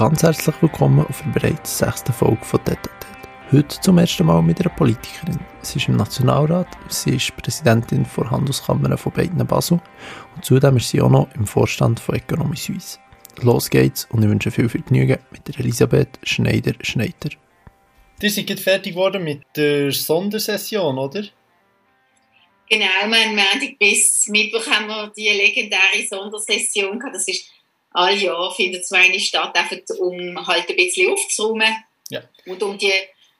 ganz herzlich willkommen auf der bereits sechsten Folge von Tete Heute zum ersten Mal mit einer Politikerin. Sie ist im Nationalrat, sie ist Präsidentin der Handelskammer von beiden Basel und zudem ist sie auch noch im Vorstand von Economy Suisse. Los geht's und ich wünsche viel Vergnügen mit der Elisabeth Schneider-Schneider. Ihr seid fertig geworden mit der Sondersession, oder? Genau, wir haben Montag bis Mittwoch haben wir die legendäre Sondersession gehabt. Das ist alle Jahr findet so eine statt, einfach um halt ein bisschen aufzuräumen ja. und um die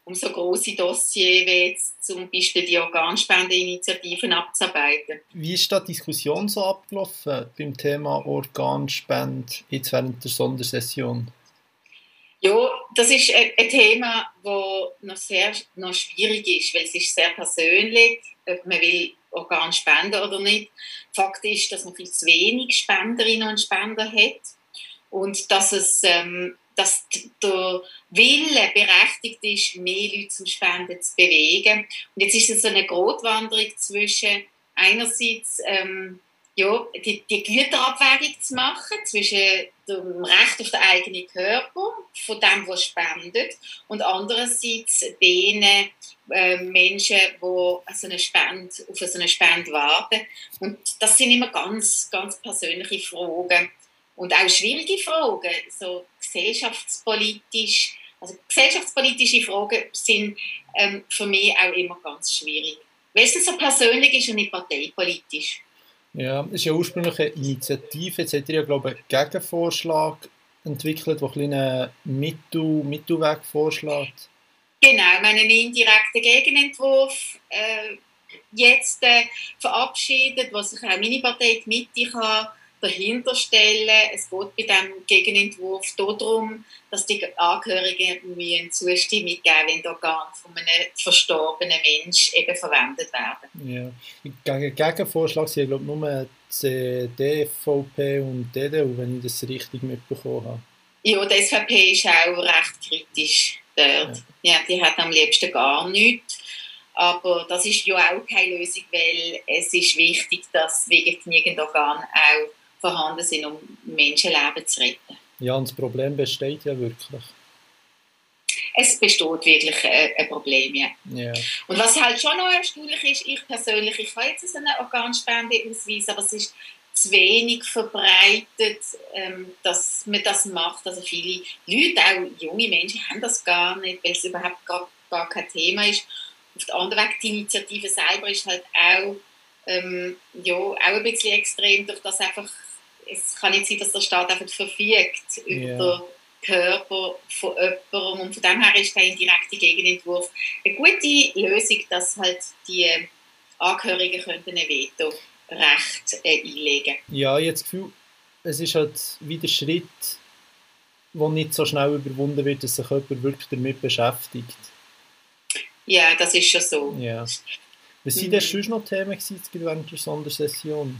um so große Dossiers wie jetzt zum Beispiel die Organspendeinitiativen abzuarbeiten. Wie ist da die Diskussion so abgelaufen beim Thema Organspende jetzt während der Sondersession? Ja, das ist ein Thema, das noch sehr noch schwierig ist, weil es ist sehr persönlich, man will Organ spenden oder nicht. Fakt ist, dass man viel zu wenig Spenderinnen und Spender hat und dass es ähm, dass der Wille berechtigt ist, mehr Leute zum Spenden zu bewegen. Und jetzt ist es eine Grotwanderung zwischen einerseits ähm, ja, die, die Güterabwägung zu machen zwischen dem Recht auf den eigenen Körper, von dem, was spendet, und andererseits den äh, Menschen, die so eine Spende, auf so eine Spende warten. Und das sind immer ganz, ganz persönliche Fragen und auch schwierige Fragen, so gesellschaftspolitisch. Also gesellschaftspolitische Fragen sind ähm, für mich auch immer ganz schwierig, weil es so persönlich ist und nicht parteipolitisch. Ja, es ist ja ursprünglich eine Initiative. Jetzt hat ihr ja, glaube ich, einen Gegenvorschlag entwickelt, der einen Mittel, Mittelweg vorschlägt. Genau, wir haben einen indirekten Gegenentwurf äh, jetzt äh, verabschiedet, was sich auch meine Partei, die Mitte, kann dahinter stellen. Es geht bei diesem Gegenentwurf darum, dass die Angehörigen eine Zustimmung geben wenn die Organe von einem verstorbenen Menschen eben verwendet werden. Ja. Gegen Gegenvorschlag sind glaube ich nur die DVP und DDU, wenn ich das richtig mitbekommen habe. Ja, die SVP ist auch recht kritisch dort. Ja. ja, die hat am liebsten gar nichts. Aber das ist ja auch keine Lösung, weil es ist wichtig, dass wegen genügend Organe auch vorhanden sind, um Menschenleben zu retten. Ja, und das Problem besteht ja wirklich. Es besteht wirklich ein, ein Problem, ja. ja. Und was halt schon noch erstaunlich ist, ich persönlich, ich habe jetzt einen Organspendeausweis, aber es ist zu wenig verbreitet, ähm, dass man das macht. Also viele Leute, auch junge Menschen, haben das gar nicht, weil es überhaupt gar, gar kein Thema ist. Auf der anderen Weg, die Initiative selber ist halt auch, ähm, ja, auch ein bisschen extrem, durch das einfach es kann nicht sein, dass der Staat einfach verfügt über yeah. den Körper von jemandem. Und von dem her ist der indirekte Gegenentwurf eine gute Lösung, dass halt die Angehörigen könnten ein Veto-Recht äh, einlegen Ja, jetzt das Gefühl, es ist halt wieder Schritt, der nicht so schnell überwunden wird, dass sich jemand wirklich damit beschäftigt. Ja, das ist schon so. Ja. Was waren mhm. denn sonst noch Themen während der Sondersession?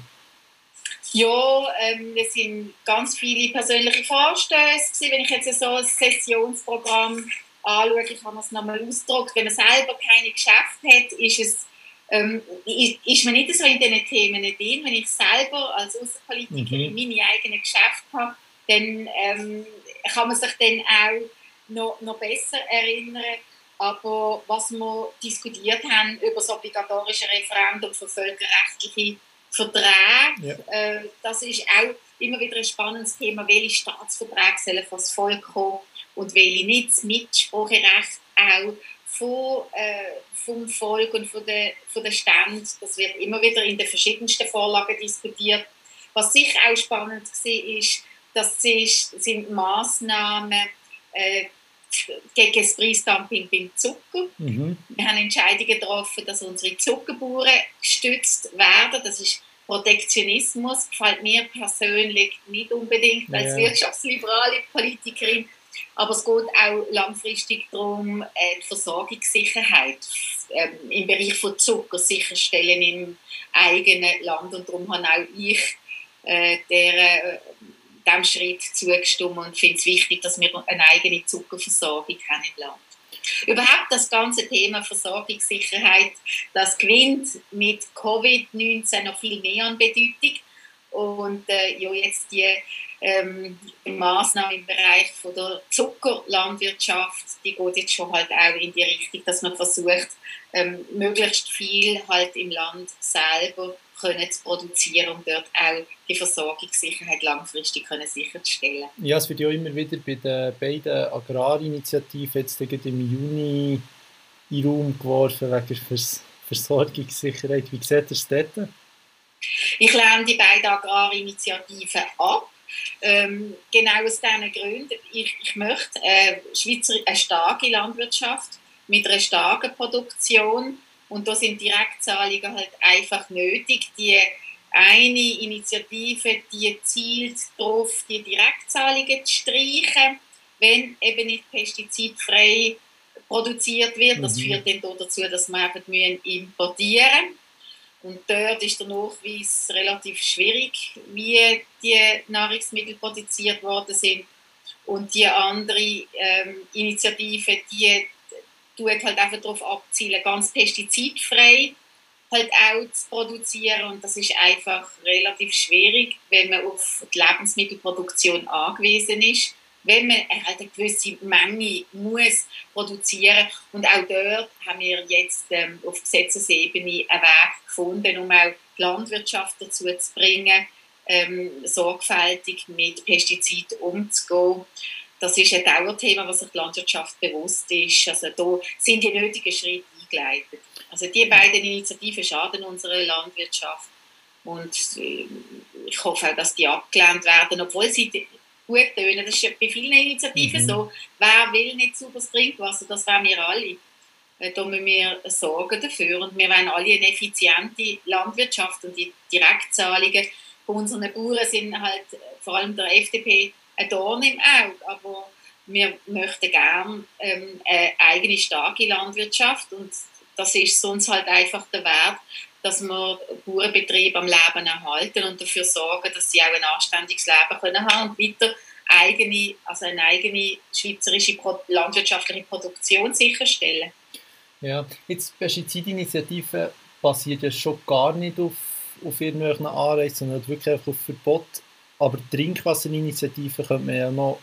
Ja, ähm, es sind ganz viele persönliche Vorstöße. Wenn ich jetzt so ein Sessionsprogramm anschaue, ich habe es nochmal ausgedruckt, wenn man selber keine Geschäfte hat, ist es ähm, ist man nicht so in diesen Themen drin. Wenn ich selber als Außenpolitikerin mhm. meine eigenen Geschäfte habe, dann ähm, kann man sich dann auch noch, noch besser erinnern. Aber was wir diskutiert haben über das obligatorische Referendum für völkerrechtliche Verträge. Ja. Äh, das ist auch immer wieder ein spannendes Thema, welche Staatsverträge sollen vor das Volk kommen und welche nicht. Das Mitspracherecht auch von, äh, vom Volk und von den, von den Ständen, das wird immer wieder in den verschiedensten Vorlagen diskutiert. Was sicher auch spannend war, ist, das ist, sind Massnahmen äh, gegen das Preisdumping beim Zucker. Mhm. Wir haben Entscheidungen getroffen, dass unsere Zuckerbauern gestützt werden. Das ist Protektionismus, gefällt mir persönlich nicht unbedingt als ja. wirtschaftsliberale Politikerin. Aber es geht auch langfristig darum, äh, die Versorgungssicherheit ähm, im Bereich von Zucker sicherstellen im eigenen Land. Und darum habe auch ich äh, der, äh, diesem Schritt zugestimmt und finde es wichtig, dass wir eine eigene Zuckerversorgung haben im Land. Überhaupt das ganze Thema Versorgungssicherheit, das gewinnt mit Covid-19 noch viel mehr an Bedeutung. Und äh, ja, jetzt die ähm, Maßnahmen im Bereich von der Zuckerlandwirtschaft, die geht jetzt schon halt auch in die Richtung, dass man versucht, ähm, möglichst viel halt im Land selber können zu produzieren und dort auch die Versorgungssicherheit langfristig können sicherzustellen. Ja, es wird ja immer wieder bei den beiden Agrarinitiativen jetzt im Juni in Raum geworfen wegen Vers Versorgungssicherheit. Wie sieht es dort? Ich lehne die beiden Agrarinitiativen ab. Ähm, genau aus diesen Gründen. Ich, ich möchte äh, Schweizer, eine starke Landwirtschaft mit einer starken Produktion und da sind Direktzahlungen halt einfach nötig. Die eine Initiative, die zielt darauf, die Direktzahlungen zu streichen, wenn eben nicht pestizidfrei produziert wird. Das mhm. führt dann dazu, dass wir eben importieren müssen. Und dort ist der Nachweis relativ schwierig, wie die Nahrungsmittel produziert worden sind. Und die andere ähm, Initiative, die tut halt einfach darauf abzielen, ganz pestizidfrei halt auch zu produzieren. Und das ist einfach relativ schwierig, wenn man auf die Lebensmittelproduktion angewiesen ist wenn man halt eine gewisse Menge muss produzieren und auch dort haben wir jetzt ähm, auf Gesetzesebene einen Weg gefunden, um auch die Landwirtschaft dazu zu bringen, ähm, sorgfältig mit Pestiziden umzugehen. Das ist ein Dauerthema, was sich die Landwirtschaft bewusst ist. Also da sind die nötigen Schritte eingeleitet. Also die beiden Initiativen schaden unserer Landwirtschaft und äh, ich hoffe auch, dass die abgelehnt werden, obwohl sie gut tönen. Das ist bei vielen Initiativen mhm. so. Wer will nicht sauberes Trinkwasser? Das wären wir alle. Äh, da müssen wir sorgen dafür. Und wir wollen alle eine effiziente Landwirtschaft und die Direktzahlungen von unseren Bauern sind halt äh, vor allem der FDP ein Dorn im Auge. Aber wir möchten gerne ähm, eine eigene starke Landwirtschaft und das ist sonst halt einfach der Wert, dass wir Bauernbetriebe am Leben erhalten und dafür sorgen, dass sie auch ein anständiges Leben können haben und weiter eigene, also eine eigene schweizerische landwirtschaftliche Produktion sicherstellen. Ja, jetzt Pestizidinitiative basiert ja schon gar nicht auf, auf irgendwelchen Anreizen, sondern wirklich auf Verbot. Aber Trinkwasserinitiative könnte man ja noch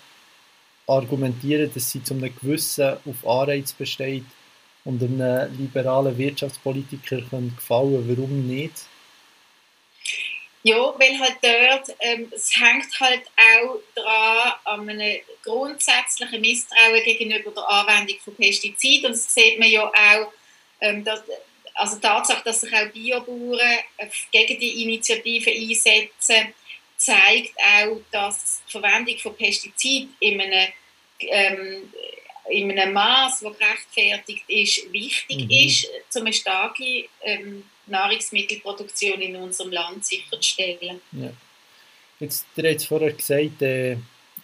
argumentieren, dass sie zu einem gewissen auf Anreiz besteht, und einem liberalen Wirtschaftspolitiker gefallen Warum nicht? Ja, weil halt dort, ähm, es hängt halt auch daran an einem grundsätzlichen Misstrauen gegenüber der Anwendung von Pestiziden. Und das sieht man ja auch, ähm, dass, also die Tatsache, dass sich auch Biobauern äh, gegen die Initiative einsetzen, zeigt auch, dass die Verwendung von Pestiziden in einem ähm, in einem Maß, das gerechtfertigt ist, wichtig mhm. ist, um eine starke ähm, Nahrungsmittelproduktion in unserem Land sicherzustellen. Ja. Jetzt, ihr habt vorher gesagt, äh,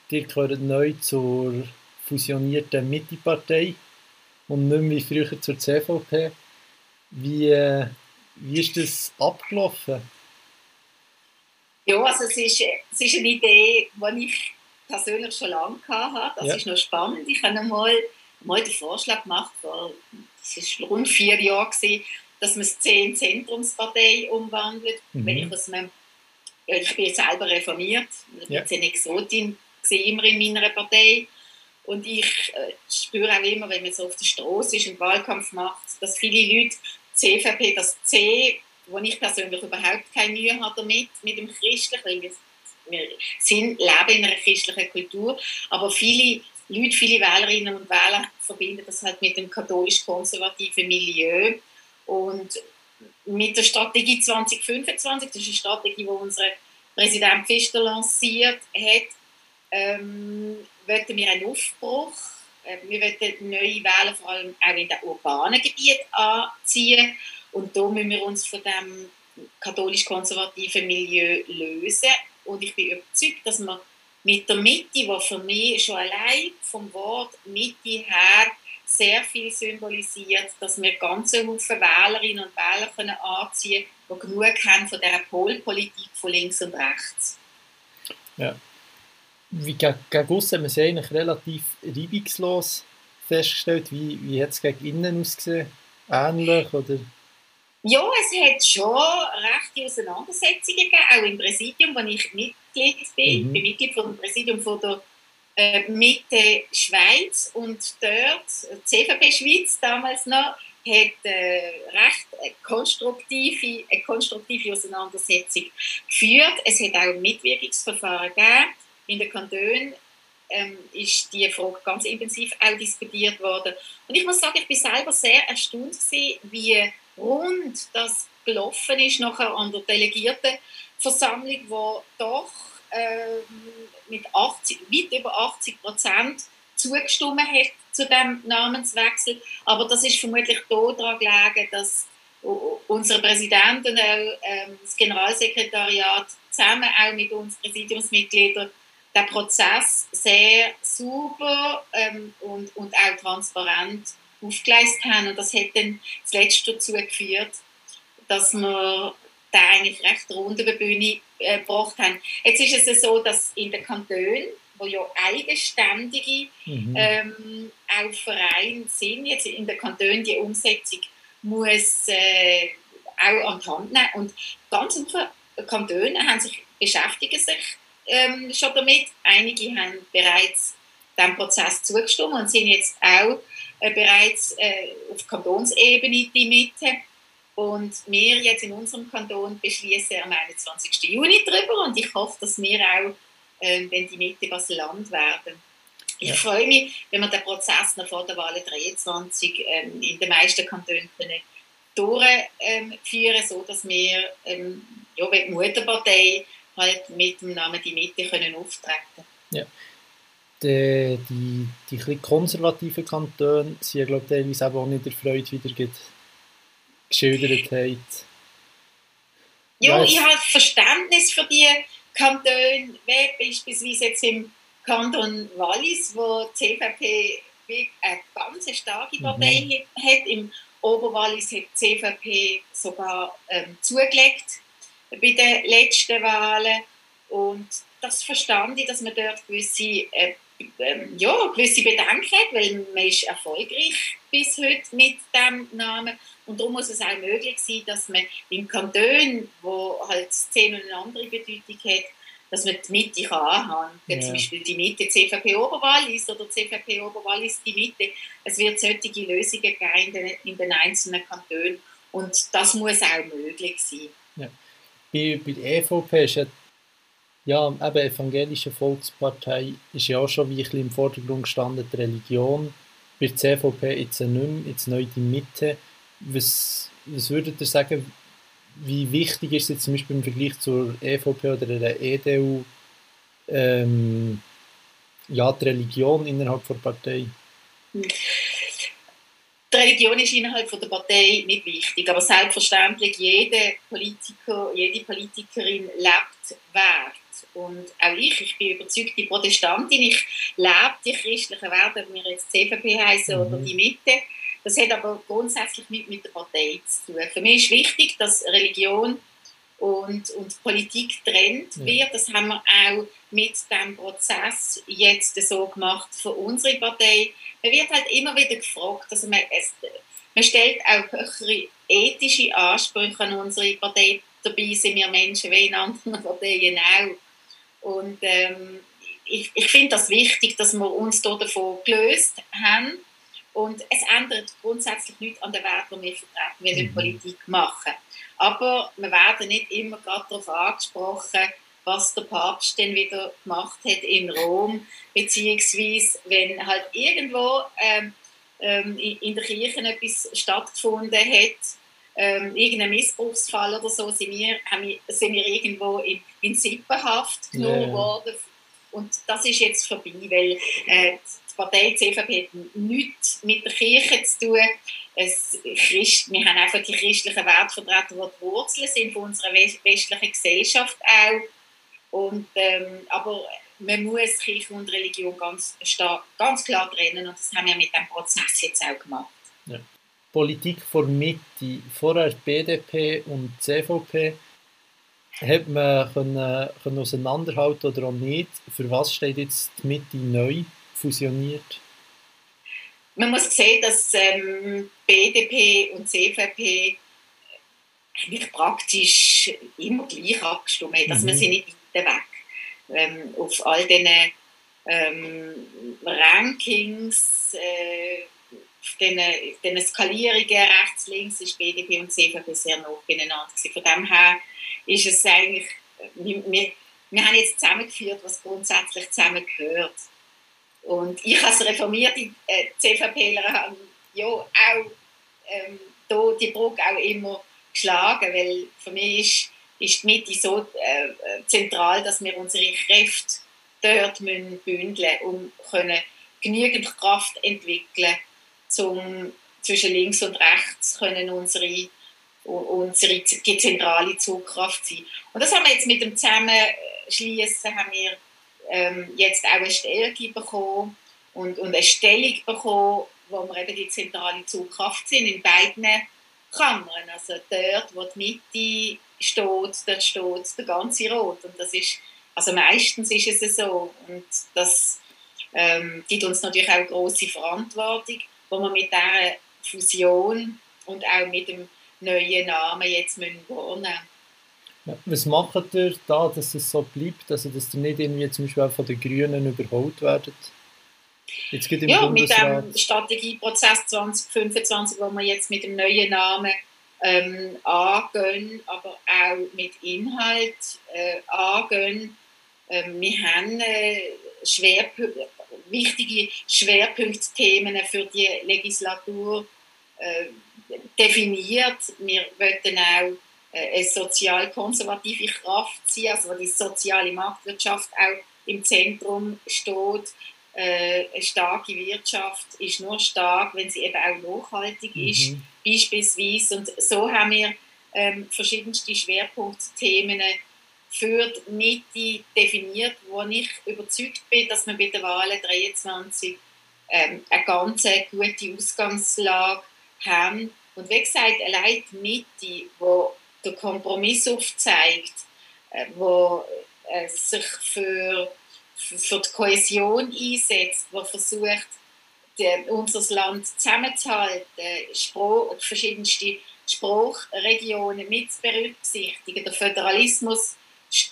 ihr gehört neu zur fusionierten Mitte-Partei und nicht mehr wie früher zur CVP. Wie, äh, wie ist das abgelaufen? Ja, also es ist, es ist eine Idee, die ich persönlich schon lange hatte. Das ja. ist noch spannend. Ich habe mal, mal den Vorschlag gemacht, vor, das war rund vier Jahre, gewesen, dass man es in Zentrumspartei umwandelt. Mhm. Wenn ich, aus einem, ja, ich bin selber reformiert, ich ja. bin eine Exotin immer in meiner Partei. Und ich äh, spüre auch immer, wenn man so auf der Straße ist und Wahlkampf macht, dass viele Leute CVP, das C, wo ich persönlich überhaupt keine Mühe habe damit, mit dem Christlichen, weil wir sind, leben in einer christlichen Kultur, aber viele Leute, viele Wählerinnen und Wähler verbinden das halt mit dem katholisch-konservativen Milieu. Und mit der Strategie 2025, das ist eine Strategie, die unser Präsident Pfister lanciert hat, ähm, wollten wir einen Aufbruch. Äh, wir wollten neue Wähler vor allem auch in den urbanen Gebieten anziehen. Und da müssen wir uns von dem katholisch-konservativen Milieu lösen und ich bin überzeugt, dass man mit der Mitte, die für mich schon allein vom Wort Mitte her sehr viel symbolisiert, dass wir ganze Haufen Wählerinnen und Wähler können anziehen können, die genug haben von dieser Polpolitik von links und rechts. Ja. Wie gegen, aussen haben wir sie eigentlich relativ reibungslos festgestellt. Wie, wie hat es gegen innen ausgesehen? Ähnlich oder? Ja, es hat schon rechte Auseinandersetzungen gegeben, auch im Präsidium, wo ich Mitglied bin. Mhm. Ich bin Mitglied vom Präsidium von der äh, Mitte Schweiz und dort, CVP Schweiz damals noch, hat äh, recht eine konstruktive, eine konstruktive Auseinandersetzung geführt. Es hat auch Mitwirkungsverfahren gegeben. In den Kantonen ähm, ist die Frage ganz intensiv auch diskutiert worden. Und ich muss sagen, ich bin selber sehr erstaunt gewesen, wie rund das gelaufen ist nachher an der Delegiertenversammlung, wo doch äh, mit 80, weit über 80 Prozent zugestimmt hat zu dem Namenswechsel. Aber das ist vermutlich daran gelegen, dass unser Präsident und auch ähm, das Generalsekretariat zusammen auch mit uns Präsidiumsmitgliedern den Prozess sehr sauber ähm, und, und auch transparent aufgeleistet haben. Und das hat dann zuletzt dazu geführt, dass wir den eigentlich recht rund über die Bühne äh, gebracht haben. Jetzt ist es so, dass in den Kantonen, wo ja eigenständige mhm. ähm, auch Vereine sind, jetzt in den Kantonen die Umsetzung muss äh, auch an die Hand nehmen. Und ganz viele Kantone haben sich, beschäftigen sich ähm, schon damit. Einige haben bereits dem Prozess zugestimmt und sind jetzt auch bereits äh, auf Kantonsebene die Mitte. Und wir jetzt in unserem Kanton beschließen am 21. Juni darüber und ich hoffe, dass wir auch, äh, wenn die Mitte was Land werden. Ich ja. freue mich, wenn wir den Prozess noch vor der Wahl 23 ähm, in den meisten Kantonen können durchführen, ähm, sodass wir ähm, ja, die Mutterpartei halt mit dem Namen Die Mitte können auftreten Ja. Die, die, die, die konservativen Kantone sind, glaube ich, teilweise auch nicht der Freude wieder geschildert hat. Ja, ich habe Verständnis für die Kantone, wie beispielsweise jetzt im Kanton Wallis, wo die CVP eine ganz starke mhm. Partei mhm. hat. Im Oberwallis hat die CVP sogar ähm, zugelegt bei den letzten Wahlen. Und das verstand ich, dass man dort gewisse, äh, äh, ja, gewisse Bedenken hat, weil man ist erfolgreich bis heute mit dem Namen. Und darum muss es auch möglich sein, dass man im Kanton, wo halt Szene eine andere Bedeutung hat, dass man die Mitte kann anhängen kann. Ja. Zum Beispiel die Mitte CVP Oberwallis oder CVP Oberwallis die Mitte. Es wird solche Lösungen geben in den, in den einzelnen Kantonen. Und das muss auch möglich sein. Ja bei, bei der EVP ist ja, ja eben evangelische Volkspartei ist ja auch schon wie ein bisschen im Vordergrund gestanden, die Religion. Bei der CVP jetzt nicht mehr, jetzt neu die Mitte. Was, was würdet ihr sagen, wie wichtig ist jetzt zum Beispiel im Vergleich zur EVP oder der EDU ähm, ja, die Religion innerhalb der Partei? Die Religion ist innerhalb der Partei nicht wichtig, aber selbstverständlich jede Politiker, jede Politikerin lebt Wert. Und auch ich, ich bin überzeugte Protestantin, ich lebe die christlichen Werte, ob wir jetzt CVP heißen mhm. oder die Mitte. Das hat aber grundsätzlich nicht mit der Partei zu tun. Für mich ist wichtig, dass Religion und, und Politik trennt ja. wird. Das haben wir auch mit dem Prozess jetzt so gemacht für unsere Partei. Man wird halt immer wieder gefragt, also man, es, man stellt auch höhere ethische Ansprüche an unsere Partei. Dabei sind wir Menschen wie in anderen Parteien auch. Und ähm, ich, ich finde das wichtig, dass wir uns davon gelöst haben. Und es ändert grundsätzlich nichts an den Wert, die wir vertreten, wenn wir mhm. Politik machen. Aber wir werden nicht immer gerade darauf angesprochen, was der Papst denn wieder gemacht hat in Rom, beziehungsweise wenn halt irgendwo ähm, ähm, in der Kirche etwas stattgefunden hat, ähm, irgendein Missbrauchsfall oder so, sind wir, haben, sind wir irgendwo in, in Sippenhaft genommen yeah. worden. Und das ist jetzt vorbei, weil äh, die Partei CVP hat nichts mit der Kirche zu tun es, Christ, wir haben einfach die christlichen Werte vertreten, die die Wurzeln sind von unserer westlichen Gesellschaft auch. Und, ähm, aber man muss Kirche und Religion ganz, stark, ganz klar trennen und das haben wir mit dem Prozess jetzt auch gemacht. Politik vor Mitte, vorher BDP und CVP, hat man können, können auseinanderhalten oder auch nicht? Für was steht jetzt die Mitte neu fusioniert? man muss sehen, dass ähm, BDP und CVP eigentlich praktisch immer gleich abgestimmt hat. Also mhm. wir sind nicht weit weg. Ähm, auf all diesen ähm, Rankings, äh, diesen, Skalierungen rechts, links ist BDP und CVP sehr nah beieinander. Von dem her ist es eigentlich, wir, wir, wir haben jetzt zusammengeführt, was grundsätzlich zusammengehört. Und ich als reformierte äh, CVPler habe ja auch ähm, da die Brücke auch immer geschlagen, weil für mich ist, ist die Mitte so äh, zentral, dass wir unsere Kräfte dort müssen bündeln um können genügend Kraft entwickeln um zwischen links und rechts können unsere unsere zentrale Zugkraft sein. Und das haben wir jetzt mit dem Zusammenschließen haben wir ähm, jetzt auch eine Stärke bekommen und, und eine Stellung bekommen, wo wir eben die zentrale Zugkraft sind in beiden Kammern. Also dort, wo die Mitte steht, dort steht der ganze Rot. Und das ist, also meistens ist es so. Und das ähm, gibt uns natürlich auch eine grosse Verantwortung, wo wir mit dieser Fusion und auch mit dem neuen Namen jetzt müssen. Ja, was macht ihr da, dass es so bleibt, also dass ihr nicht irgendwie zum Beispiel von den Grünen überholt werdet? Jetzt geht im ja, Bundesrat. mit dem Strategieprozess 2025, wo wir jetzt mit dem neuen Namen ähm, angehen, aber auch mit Inhalt äh, angehen. Ähm, wir haben äh, Schwerpunk wichtige Schwerpunktthemen für die Legislatur äh, definiert. Wir wollen auch äh, eine sozial-konservative Kraft sein, also die soziale Marktwirtschaft auch im Zentrum steht. Äh, eine starke Wirtschaft ist nur stark, wenn sie eben auch nachhaltig mhm. ist, beispielsweise. Und so haben wir ähm, verschiedenste Schwerpunktthemen für die Mitte definiert, wo ich überzeugt bin, dass wir bei der Wahl 23 ähm, eine ganz gute Ausgangslage haben. Und wie gesagt, allein die Mitte, die den Kompromiss aufzeigt, äh, wo äh, sich für für die Kohäsion einsetzt, der versucht, die, unser Land zusammenzuhalten, Spruch, verschiedenste Spruchregionen mit zu berücksichtigen, den Föderalismus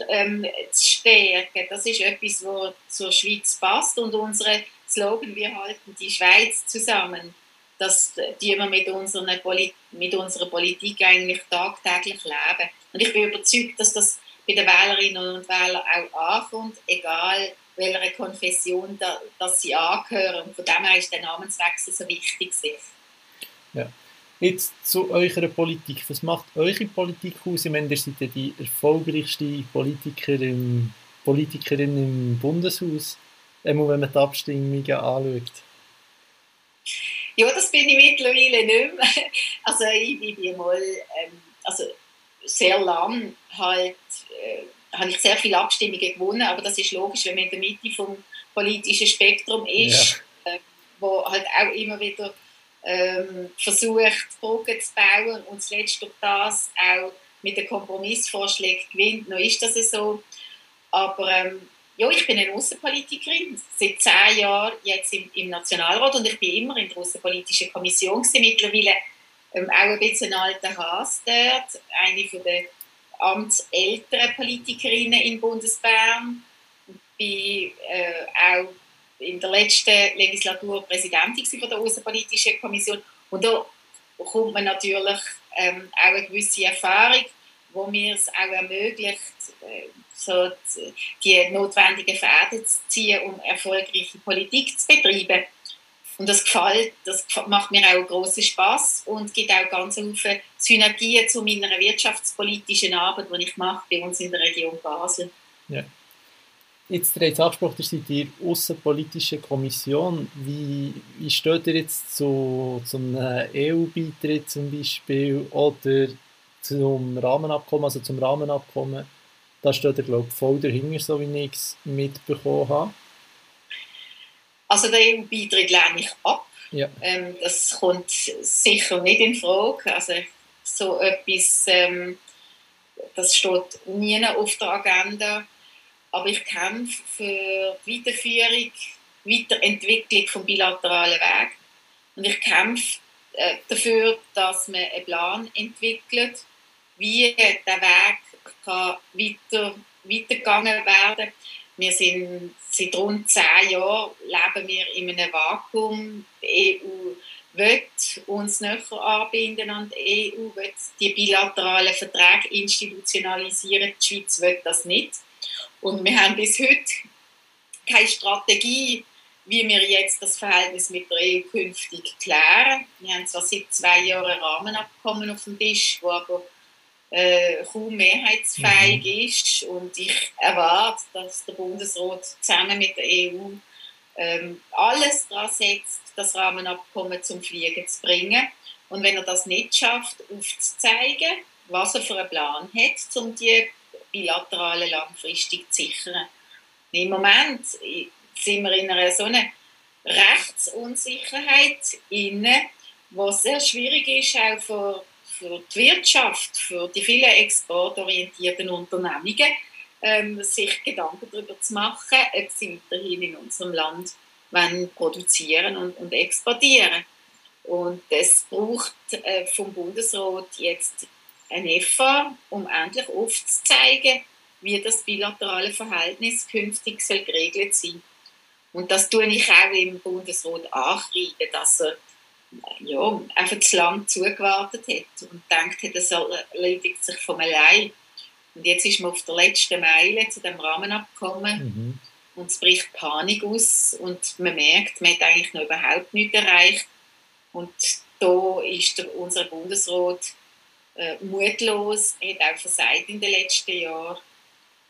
ähm, zu stärken. Das ist etwas, was zur Schweiz passt und unsere Slogan, wir halten die Schweiz zusammen, das die wir mit, unseren Poli mit unserer Politik eigentlich tagtäglich leben. Und ich bin überzeugt, dass das bei den Wählerinnen und Wählern auch ankommt, egal welcher Konfession da, dass sie angehören. Und von dem her ist der Namenswechsel so wichtig. Ja. Jetzt zu eurer Politik. Was macht eure Politik aus? Ich meine, ihr seid die erfolgreichste Politikerin, Politikerin im Bundeshaus, einmal wenn man die Abstimmungen anschaut. Ja, das bin ich mittlerweile nicht mehr. Also ich bin mal ähm, also sehr lang halt äh, habe ich sehr viele Abstimmungen gewonnen, aber das ist logisch, wenn man in der Mitte vom politischen Spektrum ist, ja. äh, wo halt auch immer wieder ähm, versucht, Brücken zu bauen und zuletzt durch das auch mit den Kompromissvorschlägen gewinnt. Noch ist das so. Aber ähm, ja, ich bin eine Außenpolitikerin, seit zehn Jahren jetzt im, im, Nationalrat und ich bin immer in der Außenpolitischen Kommission gewesen, mittlerweile ähm, auch ein bisschen ein alter Hase dort, eine von den amtsälteren Politikerinnen in Bundesbern. Bin äh, auch in der letzten Legislatur Präsidentin von der Außenpolitischen Kommission. Und da kommt man natürlich ähm, auch eine gewisse Erfahrung, wo mir es auch ermöglicht, äh, so die, die notwendigen Fäden zu ziehen, um erfolgreiche Politik zu betreiben. Und das gefällt, das macht mir auch großen Spaß und gibt auch ganz viele Synergien zu meiner wirtschaftspolitischen Arbeit, die ich mache bei uns in der Region Basel. Ja. Jetzt der angesprochen, ihr seid die Außenpolitische Kommission. Wie, wie steht ihr jetzt zu, zum EU-Beitritt zum Beispiel oder zum Rahmenabkommen, also zum Rahmenabkommen? Da steht ihr, glaube ich, voll dahinter, so wie ich es mitbekommen habe. Also der EU-Beitritt lehne ich ab. Ja. Ähm, das kommt sicher nicht in Frage. Also so etwas, ähm, das steht nie auf der Agenda. Aber ich kämpfe für die Weiterführung, Weiterentwicklung vom bilateralen Weg. Und ich kämpfe äh, dafür, dass man einen Plan entwickelt, wie der Weg kann weiter, weitergegangen werden wir sind seit rund zehn Jahren leben wir in einem Vakuum. Die EU will uns näher anbinden an die EU, will die bilateralen Verträge institutionalisieren. Die Schweiz will das nicht. Und wir haben bis heute keine Strategie, wie wir jetzt das Verhältnis mit der EU künftig klären. Wir haben zwar seit zwei Jahren Rahmenabkommen auf dem Tisch, wo aber äh, kaum mehrheitsfähig mhm. ist. Und ich erwarte, dass der Bundesrat zusammen mit der EU ähm, alles daran setzt, das Rahmenabkommen zum Fliegen zu bringen. Und wenn er das nicht schafft, aufzuzeigen, was er für einen Plan hat, um die bilaterale langfristig zu sichern. Im Moment sind wir in einer so einer Rechtsunsicherheit inne, was sehr schwierig ist, auch für, für die Wirtschaft, für die vielen exportorientierten Unternehmungen, ähm, sich Gedanken darüber zu machen, ob sie weiterhin in unserem Land wollen produzieren und, und exportieren. Und es braucht äh, vom Bundesrat jetzt ein EFA, um endlich aufzuzeigen, wie das bilaterale Verhältnis künftig soll geregelt sein Und das tue ich auch im Bundesrat ankreiden, dass er ja, einfach zu lange zugewartet hat und denkt, das erledigt sich von allein. Und jetzt ist man auf der letzten Meile zu dem Rahmenabkommen mhm. und es bricht Panik aus und man merkt, man hat eigentlich noch überhaupt nichts erreicht. Und da ist der, unser Bundesrat äh, mutlos, hat auch versagt in den letzten Jahren.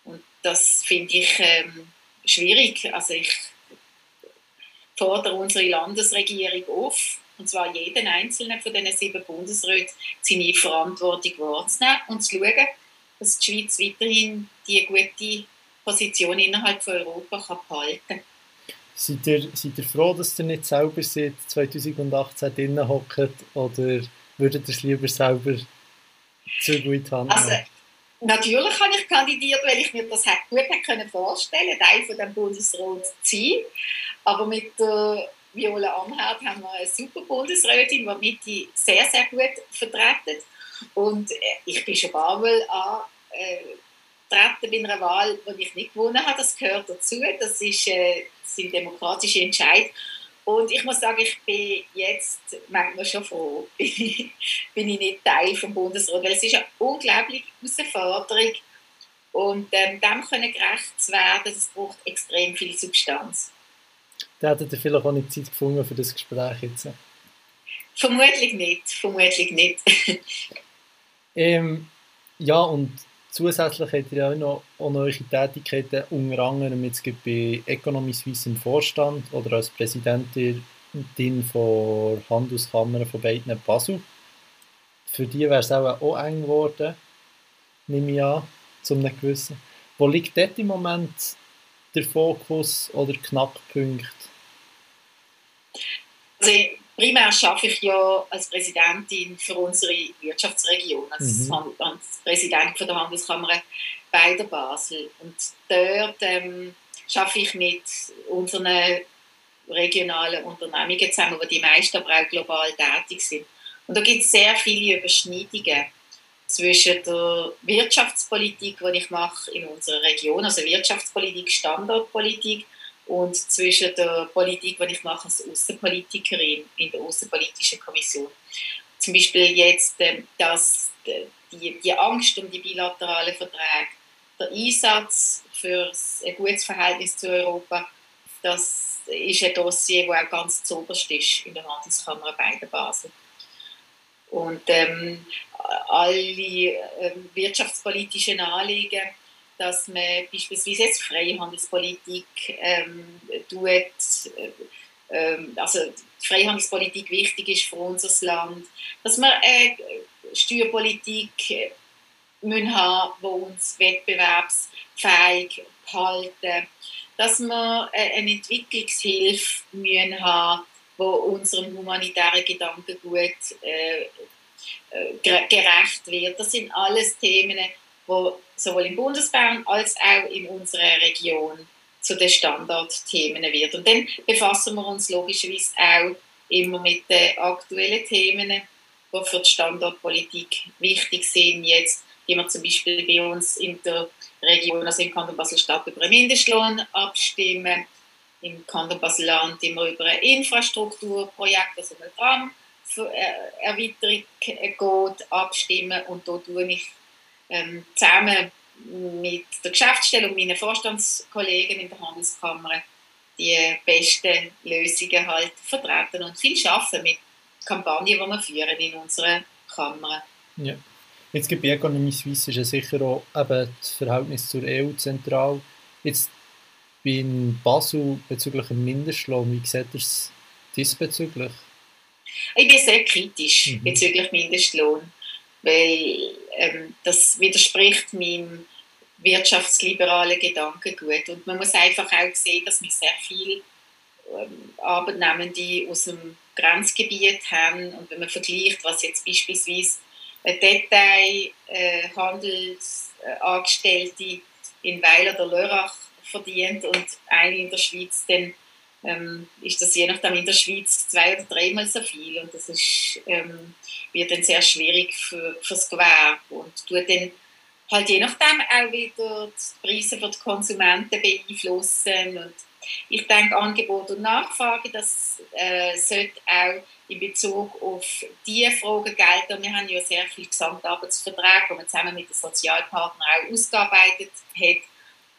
Und das finde ich ähm, schwierig. Also ich fordere unsere Landesregierung auf, und zwar jeden einzelnen von diesen sieben Bundesräten, seine Verantwortung wahrzunehmen und zu schauen, dass die Schweiz weiterhin die gute Position innerhalb von Europa kann behalten kann. Seid ihr, seid ihr froh, dass ihr nicht selber seit 2018 drinnen hockt oder würdet ihr es lieber selber zu gut haben? Also, natürlich habe ich kandidiert, weil ich mir das gut können vorstellen Teil von dem Bundesrat zu sein. Aber mit der Viola Amherd haben wir eine super Bundesrätin, die Mitte sehr, sehr gut vertreten. Und äh, ich bin schon ein paar Mal angetreten bei einer Wahl, die ich nicht gewonnen habe. Das gehört dazu. Das ist, äh, das sind demokratische Entscheid. Und ich muss sagen, ich bin jetzt manchmal schon froh, bin ich nicht Teil des Bundesrat, weil es ist eine unglaubliche Herausforderung und ähm, dem können gerecht zu werden, das braucht extrem viel Substanz. Da hättet ihr vielleicht auch nicht Zeit gefunden für das Gespräch jetzt? Vermutlich nicht, vermutlich nicht. ähm, ja, und zusätzlich habt ihr auch noch, auch noch eure Tätigkeiten unter anderem jetzt bei Economy Suisse im Vorstand oder als Präsidentin von Handelskammern von beiden Basel. Für die wäre es auch, auch eng geworden, nehme ich an, zum einem gewissen. Wo liegt dort im Moment der Fokus oder Knackpunkt? Also primär arbeite ich ja als Präsidentin für unsere Wirtschaftsregion, als, mhm. als Präsident von der Handelskammer bei der Basel. Und dort ähm, arbeite ich mit unseren regionalen Unternehmungen zusammen, die die meisten aber auch global tätig sind. Und da gibt es sehr viele Überschneidungen zwischen der Wirtschaftspolitik, die ich mache in unserer Region, also Wirtschaftspolitik, Standortpolitik, und zwischen der Politik, die ich mache als Außenpolitikerin in der Außenpolitischen Kommission. Zum Beispiel jetzt, ähm, dass die, die Angst um die bilateralen Verträge, der Einsatz für ein gutes Verhältnis zu Europa, das ist ein Dossier, das auch ganz zuoberst ist in der Handelskammer bei Basel. Und ähm, alle ähm, wirtschaftspolitischen Anliegen dass man beispielsweise jetzt Freihandelspolitik ähm, tut, äh, ähm, also die Freihandelspolitik wichtig ist für unser Land, dass wir äh, Steuerpolitik äh, müssen haben, die uns wettbewerbsfähig halten, dass wir äh, eine Entwicklungshilfe müssen haben, die unserem humanitären Gedankengut äh, äh, gerecht wird. Das sind alles Themen, wo sowohl im Bundesbahn als auch in unserer Region zu den Standardthemen wird. Und dann befassen wir uns logischerweise auch immer mit den aktuellen Themen die für die Standortpolitik wichtig sind. Jetzt die wir zum Beispiel bei uns in der Region, also im Kanton Basel-Stadt, über einen Mindestlohn abstimmen. Im Kanton Basel-Land immer über ein Infrastrukturprojekt, also eine Tram-Erweiterung geht, abstimmen. Und da tue ich ähm, zusammen mit der Geschäftsstelle und meinen Vorstandskollegen in der Handelskammer die besten Lösungen halt vertreten und viel schaffen mit Kampagnen, die wir führen in unserer Kammer. Ja. Jetzt gibt Economy Suisse ist ja sicher auch eben das Verhältnis zur EU zentral. Jetzt in Basel bezüglich dem Mindestlohn, wie sieht ihr es diesbezüglich? Ich bin sehr kritisch mhm. bezüglich Mindestlohn, weil ähm, das widerspricht meinem wirtschaftsliberalen Gedankengut. Und man muss einfach auch sehen, dass wir sehr viele ähm, Arbeitnehmende aus dem Grenzgebiet haben. Und wenn man vergleicht, was jetzt beispielsweise eine Detailhandelsangestellte äh, in Weiler der Lörrach verdient und eine in der Schweiz, dann ähm, ist das je nachdem in der Schweiz zwei oder dreimal so viel und das ist, ähm, wird dann sehr schwierig für, das Gewerbe und tut dann halt je nachdem auch wieder die Preise für die Konsumenten beeinflussen und ich denke, Angebot und Nachfrage, das äh, sollte auch in Bezug auf diese Fragen gelten. Wir haben ja sehr viele Gesamtarbeitsverträge, die man zusammen mit den Sozialpartnern auch ausgearbeitet hat.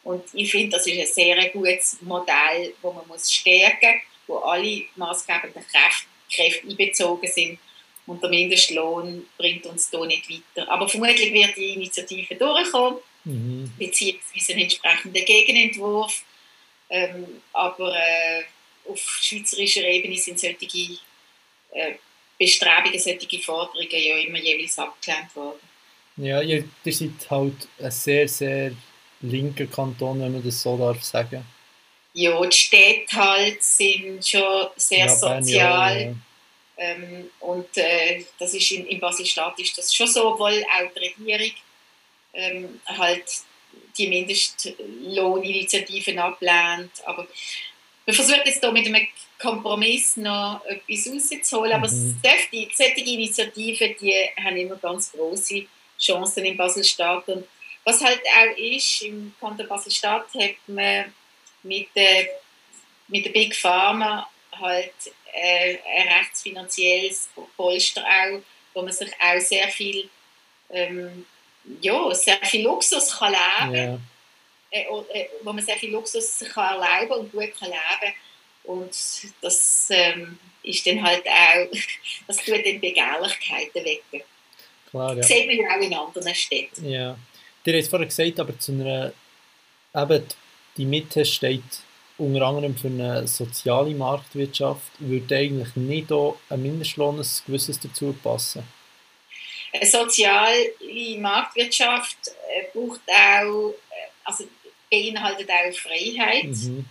Und ich finde, das ist ein sehr gutes Modell, das man muss stärken muss, wo alle maßgebenden Kräfte, Kräfte einbezogen sind. Und der Mindestlohn bringt uns hier nicht weiter. Aber vermutlich wird die Initiative durchkommen, mhm. beziehungsweise einen entsprechenden Gegenentwurf. Ähm, aber äh, auf schweizerischer Ebene sind solche äh, Bestrebungen, solche Forderungen ja immer jeweils abgelehnt worden. Ja, ihr, ihr seid halt ein sehr, sehr linker Kanton, wenn man das so darf sagen. Ja, die Städte halt sind schon sehr ja, sozial. Ja, ja. Ähm, und äh, das ist in, in Basel-Stadt ist das schon so, obwohl auch die Regierung ähm, halt die Mindestlohninitiativen ablehnt. Aber wir versuchen jetzt hier mit einem Kompromiss noch etwas rauszuholen. Aber mhm. solche, solche Initiativen die haben immer ganz große Chancen in Basel-Stadt. Und was halt auch ist, im Kanton Basel-Stadt hat man mit der, mit der Big Pharma halt äh, ein rechtsfinanzielles Polster auch, wo man sich auch sehr viel ähm, ja, sehr viel Luxus kann leben yeah. äh, äh, wo man sehr viel Luxus kann erleben und gut kann leben und das ähm, ist dann halt auch, das tut dann Begehrlichkeiten wecken. Klar, ja. Das sieht man ja auch in anderen Städten. Ja. Dir hast vorhin gesagt, aber zu einer, eben die Mitte steht unter anderem für eine soziale Marktwirtschaft, würde eigentlich nicht auch ein Mindestlohn ein gewisses dazu passen? Eine soziale Marktwirtschaft äh, braucht auch, äh, also beinhaltet auch Freiheit. Mhm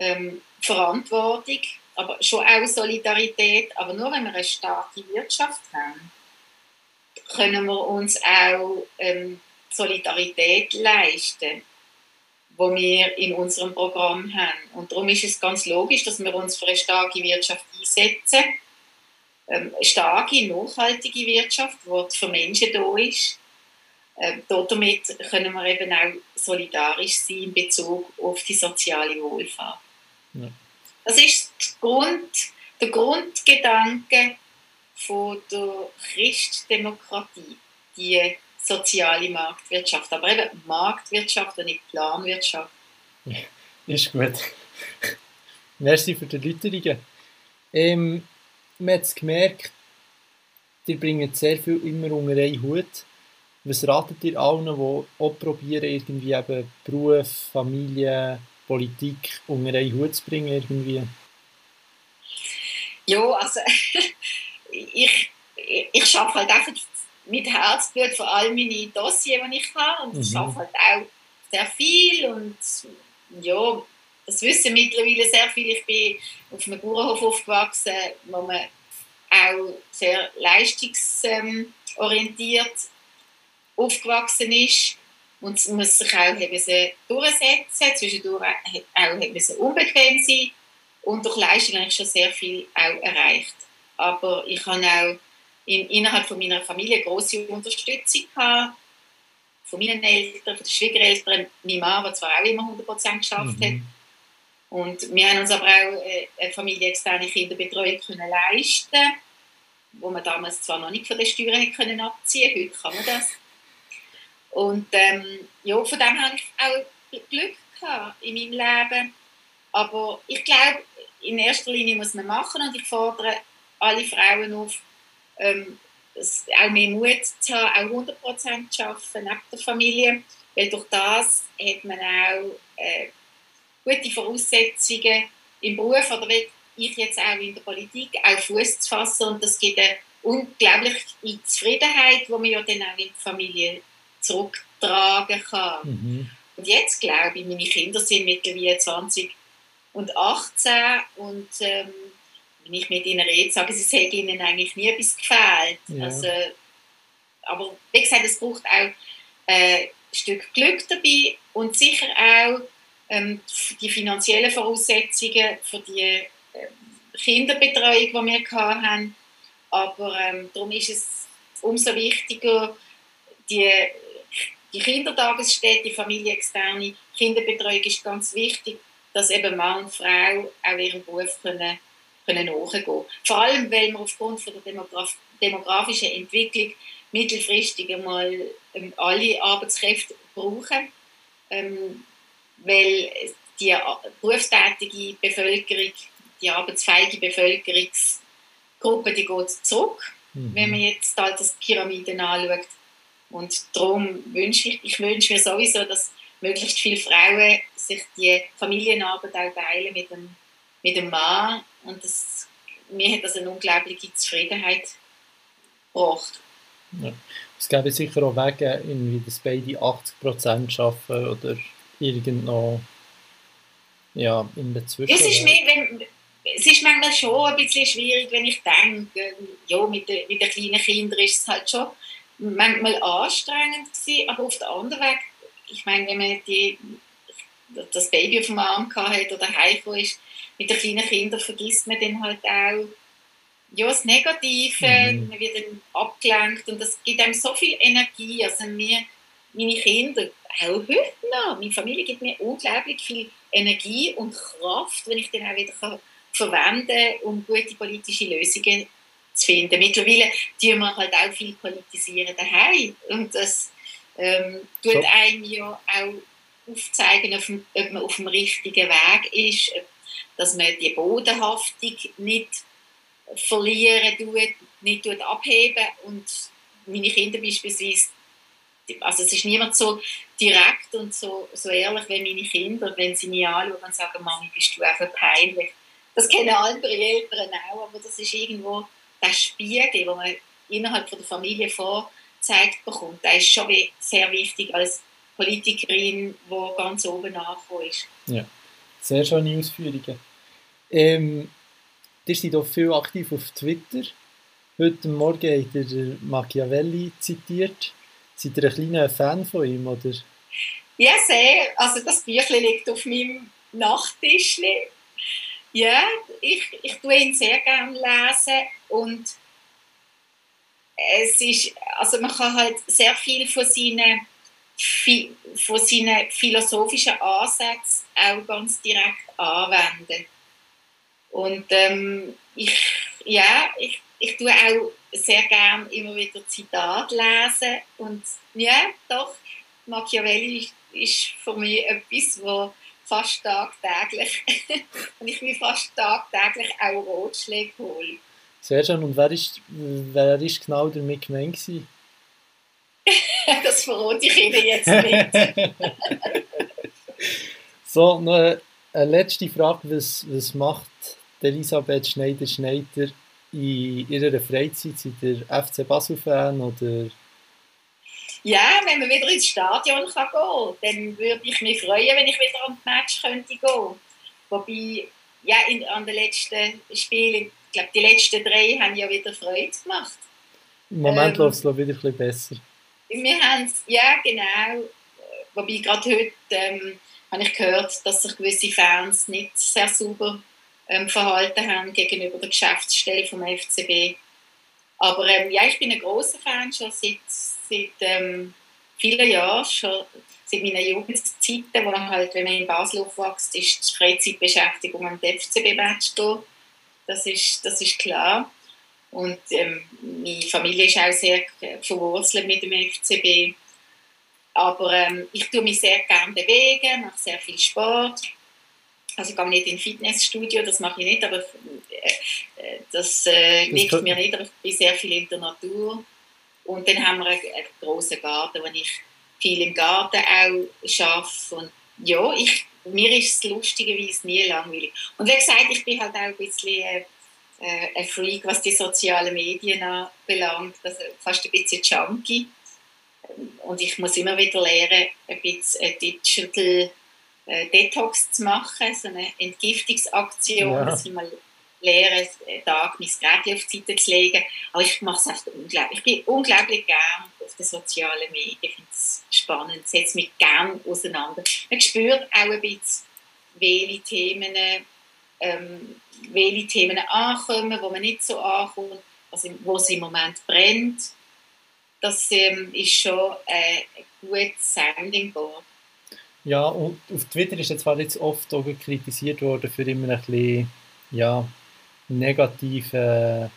ähm, Verantwortung, aber schon auch Solidarität. Aber nur wenn wir eine starke Wirtschaft haben, können wir uns auch ähm, Solidarität leisten, wo wir in unserem Programm haben. Und darum ist es ganz logisch, dass wir uns für eine starke Wirtschaft einsetzen. Ähm, eine starke, nachhaltige Wirtschaft, die für Menschen da ist. Ähm, damit können wir eben auch solidarisch sein in Bezug auf die soziale Wohlfahrt. Ja. Das ist Grund, der Grundgedanke von der Christdemokratie, die soziale Marktwirtschaft. Aber eben Marktwirtschaft und nicht Planwirtschaft. Ja, ist gut. Merci für die Erläuterungen. Ähm, man hat es gemerkt, ihr bringt sehr viel immer unter einen Hut. Was ratet ihr allen, die auch probieren, irgendwie eben Beruf, Familie, Politik unter einen Hut zu bringen irgendwie? Ja, also ich, ich arbeite halt einfach mit Herzblut für all meine Dossiers, die ich habe und mhm. ich arbeite halt auch sehr viel und ja, das wissen mittlerweile sehr viele. Ich bin auf einem Bauernhof aufgewachsen, wo man auch sehr leistungsorientiert aufgewachsen ist und muss sich auch durchsetzen, zwischendurch auch unbequem sein und durch Leistung habe ich schon sehr viel auch erreicht. Aber ich habe auch in, innerhalb von meiner Familie große Unterstützung gehabt. Von meinen Eltern, von den Schwiegereltern, mein Mann, der zwar auch immer 100% geschafft mhm. hat. Und wir haben uns aber auch äh, eine familienexterne Kinderbetreuung können leisten wo man damals zwar noch nicht von den Steuern können abziehen heute kann man das. Und ähm, ja, von dem habe ich auch Glück gehabt in meinem Leben. Aber ich glaube, in erster Linie muss man machen und ich fordere alle Frauen auf, ähm, auch mehr Mut zu haben, auch 100% zu arbeiten neben der Familie, weil durch das hat man auch äh, gute Voraussetzungen im Beruf oder wie ich jetzt auch in der Politik auch Fuß zu fassen und das gibt eine unglaubliche Zufriedenheit, die man ja dann auch in die Familie zurücktragen kann. Mhm. Und jetzt glaube ich, meine Kinder sind mittlerweile 20 und 18 und ähm, wenn ich mit ihnen rede, sagen sie, es hätte ihnen eigentlich nie etwas gefällt. Ja. Also, aber wie gesagt, es braucht auch äh, ein Stück Glück dabei und sicher auch ähm, die finanziellen Voraussetzungen für die äh, Kinderbetreuung, die wir hatten. Aber ähm, darum ist es umso wichtiger, die, die Kindertagesstätte, die familienexterne Kinderbetreuung ist ganz wichtig, dass eben Mann und Frau auch ihrem Beruf können, können können. Vor allem, weil wir aufgrund von der Demograf demografischen Entwicklung mittelfristig einmal ähm, alle Arbeitskräfte brauchen, ähm, weil die berufstätige Bevölkerung, die arbeitsfähige Bevölkerungsgruppe, die geht zurück, mhm. wenn man jetzt halt das Pyramiden anschaut. Und darum wünsche ich, ich wünsche mir sowieso, dass möglichst viele Frauen sich die Familienarbeit auch teilen mit dem, mit dem Mann. Und das, mir hat das eine unglaubliche Zufriedenheit gebracht. Ja. Es gäbe sicher auch Wege, irgendwie, dass beide 80% arbeiten oder irgendwo ja, in der Zwischenzeit. Es ist, wenn, es ist manchmal schon ein bisschen schwierig, wenn ich denke, ja, mit, den, mit den kleinen Kindern ist es halt schon manchmal anstrengend gewesen, aber auf der anderen Weg ich meine, wenn man die, das Baby auf dem Arm hat oder heimgekommen ist, mit den kleinen Kindern vergisst man dann halt auch ja, das Negative, mhm. man wird dann abgelenkt und das gibt einem so viel Energie. Also mir, meine Kinder, auch heute noch, meine Familie gibt mir unglaublich viel Energie und Kraft, wenn ich dann auch wieder kann verwenden kann, um gute politische Lösungen zu finden. Mittlerweile tun wir halt auch viel politisieren daheim und das ähm, tut so. einem ja auch aufzeigen, ob man auf dem richtigen Weg ist, dass man die Bodenhaftung nicht verlieren tut, nicht tut abheben und meine Kinder beispielsweise, also es ist niemand so direkt und so, so ehrlich wie meine Kinder, wenn sie mich anschauen und sagen, Mami, bist du einfach peinlich. Das kennen andere Eltern auch, aber das ist irgendwo der Spiegel, den man innerhalb von der Familie vor gezeigt bekommt. Das ist schon sehr wichtig als Politikerin, die ganz oben ist. Ja, sehr schöne Ausführungen. Ähm, ihr seid auch viel aktiv auf Twitter. Heute Morgen habt ihr Machiavelli zitiert. Seid ihr ein kleiner Fan von ihm, oder? Ja, sehr. Also das Büchlein liegt auf meinem Nachttisch. Ja, ich, ich tue ihn sehr gerne lesen und es ist, also man kann halt sehr viel von seinen, von seinen philosophischen Ansätzen auch ganz direkt anwenden. Und ähm, ich, ja, ich, ich tue auch sehr gerne immer wieder Zitate lesen und ja, doch, Machiavelli ist, für mich etwas, wo fast tagtäglich und ich will fast tagtäglich auch Rotschläge holen. Sehr schön. Und wer ist, wer ist genau damit gemeint gewesen? das verrate ich Ihnen jetzt nicht. so, noch eine, letzte Frage. Was, was macht Elisabeth Schneider-Schneider in ihrer Freizeit? Seid ihr FC Basel-Fan oder... Ja, wenn man wieder ins Stadion kann gehen dann würde ich mich freuen, wenn ich wieder am Match könnte gehen. Wobei, ja, in, an den letzten Spielen ich glaube, die letzten drei haben ja wieder Freude gemacht. Im Moment ähm, läuft es wieder ein bisschen besser. Wir haben es, ja genau, wobei gerade heute ähm, habe ich gehört, dass sich gewisse Fans nicht sehr sauber ähm, verhalten haben gegenüber der Geschäftsstelle vom FCB. Aber ähm, ja, ich bin ein großer Fan schon seit, seit ähm, vielen Jahren, schon seit meiner Jugendzeiten, wo man halt, wenn man in Basel aufwächst, ist die Freizeitbeschäftigung am FCB-Match gehen. Das ist, das ist klar. Und ähm, meine Familie ist auch sehr verwurzelt mit dem FCB. Aber ähm, ich tue mich sehr gerne bewegen, mache sehr viel Sport. Also ich gehe nicht in Fitnessstudio, das mache ich nicht, aber äh, äh das äh, liegt mir nicht, aber ich bin sehr viel in der Natur. Und dann haben wir einen, einen grossen Garten, wo ich viel im Garten auch arbeite. Und ja, ich, mir ist es lustigerweise nie langweilig. Und wie gesagt, ich bin halt auch ein bisschen äh, äh ein Freak, was die sozialen Medien anbelangt, also fast ein bisschen Junkie. Und ich muss immer wieder lernen, ein bisschen ein Digital äh, Detox zu machen, so eine Entgiftungsaktion, ja. dass ich mal lehre, einen Tag mein Gerät auf die Seite zu legen. Aber ich mache es einfach unglaublich. Ich bin unglaublich gern auf den sozialen Medien. Ich finde es spannend, setze mich gern auseinander. Man spürt auch ein bisschen, welche Themen, ähm, welche Themen ankommen, wo man nicht so ankommt, also wo es im Moment brennt. Das ähm, ist schon ein gutes Sounding Board. Ja, und auf Twitter ist jetzt zwar jetzt oft auch kritisiert worden für immer ein bisschen, ja, negative,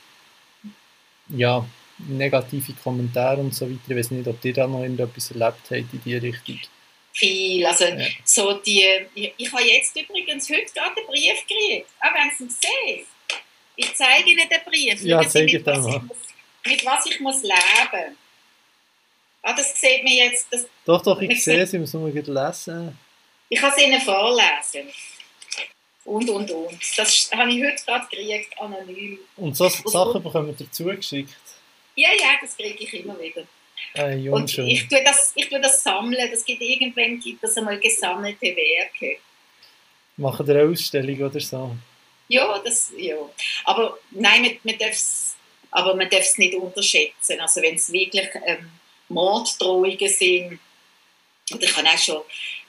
ja, negative Kommentare und so weiter. Ich weiß nicht, ob ihr da noch irgendetwas erlebt habt in diese Richtung. Viel. Also, ja. so die, ich, ich habe jetzt übrigens heute gerade einen Brief gekriegt. Ah, wenn Sie ihn sehen. Ich zeige Ihnen den Brief. Ja, zeige ich mal. Mit was ich muss leben Ah, das sieht man jetzt. Das, doch, doch, ich sehe es, ich muss nur lesen. Ich kann es Ihnen vorlesen. Und, und, und. Das habe ich heute gerade gekriegt, anonym. Und so Sachen bekommen dazu geschickt? Ja, ja, das kriege ich immer wieder. Äh, und ich tue, das, ich tue das sammeln. Das gibt irgendwann gibt es einmal gesammelte Werke. Machen eine Ausstellung oder so? Ja, das, ja. Aber nein, man, man darf es aber man darf es nicht unterschätzen. Also wenn es wirklich ähm, Morddrohungen sind. Und ich habe auch schon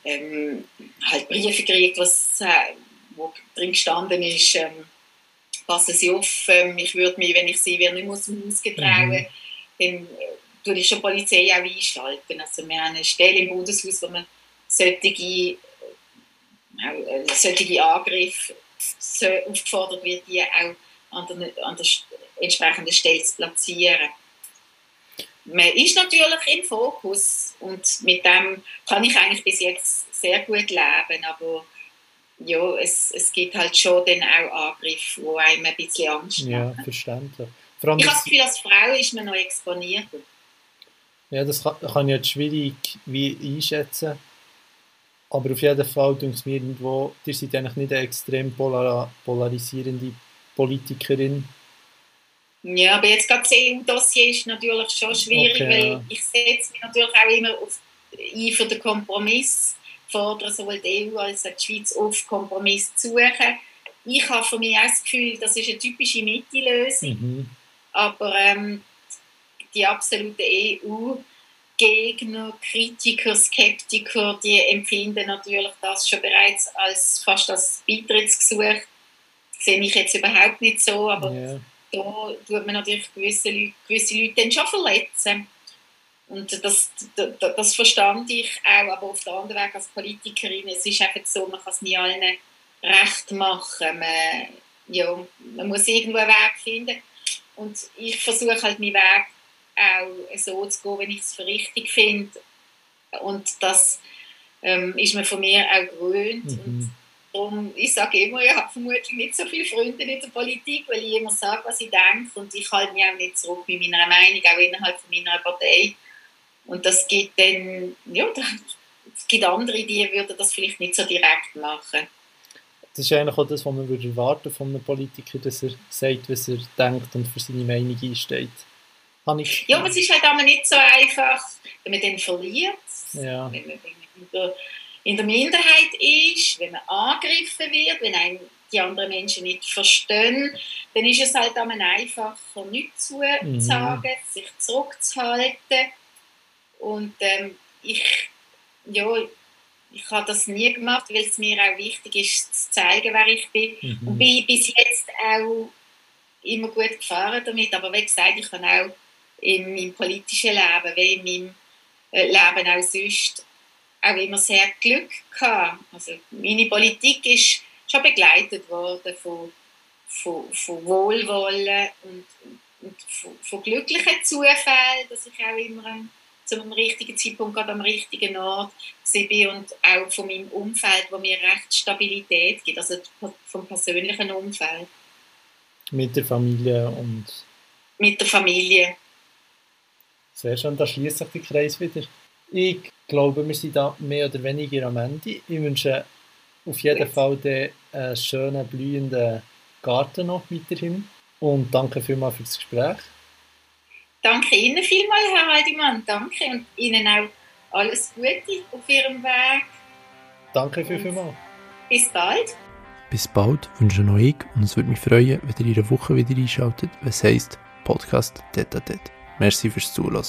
ähm, halt Briefe gekriegt, was, äh, wo drin gestanden ist, ähm, passen Sie auf, ähm, ich würde mich, wenn ich Sie wäre, nicht aus dem Haus getrauen, mhm. dann äh, tue ich schon die Polizei auch einschalten. Also wir haben eine Stelle im Bundeshaus, wo man solche, äh, äh solche Angriffe so aufgefordert wird, die auch an der, an der entsprechenden Stelle zu platzieren man ist natürlich im Fokus und mit dem kann ich eigentlich bis jetzt sehr gut leben, aber ja, es, es gibt halt schon dann auch Angriffe, die einem ein bisschen Angst machen. Ja, verständlich. ich habe das Gefühl, als Frau ist man noch exponierter. Ja, das kann, kann ich jetzt schwierig wie einschätzen. Aber auf jeden Fall denke ich mir irgendwo, ihr seid eigentlich nicht eine extrem polar polarisierende Politikerin, ja, aber jetzt gerade das EU-Dossier ist natürlich schon schwierig, okay, weil ich setze mich natürlich auch immer auf, ein für den Kompromiss, fordere sowohl die EU als auch die Schweiz auf, Kompromiss zu suchen. Ich habe für mich auch das Gefühl, das ist eine typische Mitte-Lösung, mhm. aber ähm, die absoluten EU-Gegner, Kritiker, Skeptiker, die empfinden natürlich das schon bereits als fast als Beitrittsgesuch. Das sehe ich jetzt überhaupt nicht so, aber yeah da tut man natürlich gewisse Leute, gewisse Leute dann schon verletzen. Und das, das, das verstand ich auch, aber auf der anderen Weg als Politikerin, es ist einfach so, man kann es nie allen recht machen. Man, ja, man muss irgendwo einen Weg finden. Und ich versuche halt meinen Weg auch so zu gehen, wenn ich es für richtig finde. Und das ähm, ist man von mir auch gewöhnt. Mhm. Darum, ich sage immer, ich habe vermutlich nicht so viele Freunde in der Politik, weil ich immer sage, was ich denke und ich halte mich auch nicht zurück mit meiner Meinung, auch innerhalb von meiner Partei. Und das gibt dann, ja, es gibt andere, die würden das vielleicht nicht so direkt machen. Das ist eigentlich auch das, was man würde erwarten von einem Politiker, dass er sagt, was er denkt und für seine Meinung einsteht. ja, aber es ist halt auch nicht so einfach, wenn man dann verliert. Ja. Wenn man, wenn man in der Minderheit ist, wenn man angegriffen wird, wenn einen die anderen Menschen nicht verstehen, dann ist es halt einmal einfacher, nichts zu mhm. sagen, sich zurückzuhalten. Und ähm, ich, ja, ich habe das nie gemacht, weil es mir auch wichtig ist, zu zeigen, wer ich bin. Mhm. Und bin bis jetzt auch immer gut gefahren damit, aber wie gesagt, ich habe auch in meinem politischen Leben, wie in meinem äh, Leben auch sonst, auch immer sehr Glück gehabt. Also meine Politik ist schon begleitet worden von, von, von Wohlwollen und, und von, von, glücklichen Zufällen, dass ich auch immer zu einem richtigen Zeitpunkt gerade am richtigen Ort war und auch von meinem Umfeld, wo mir recht Stabilität gibt, also vom persönlichen Umfeld. Mit der Familie und... Mit der Familie. Sehr schön, da schließt sich der Kreis wieder. Ich glaube, wir sind da mehr oder weniger am Ende. Ich wünsche auf jeden Fall den einen schönen, blühenden Garten noch weiterhin. Und danke vielmals für das Gespräch. Danke Ihnen vielmals, Herr Haldimann. Danke und Ihnen auch alles Gute auf Ihrem Weg. Danke für vielmals. Bis bald. Bis bald wünsche noch ich und es würde mich freuen, wenn ihr in einer Woche wieder einschaltet, wenn es heisst Podcast Tete Merci fürs Zuhören.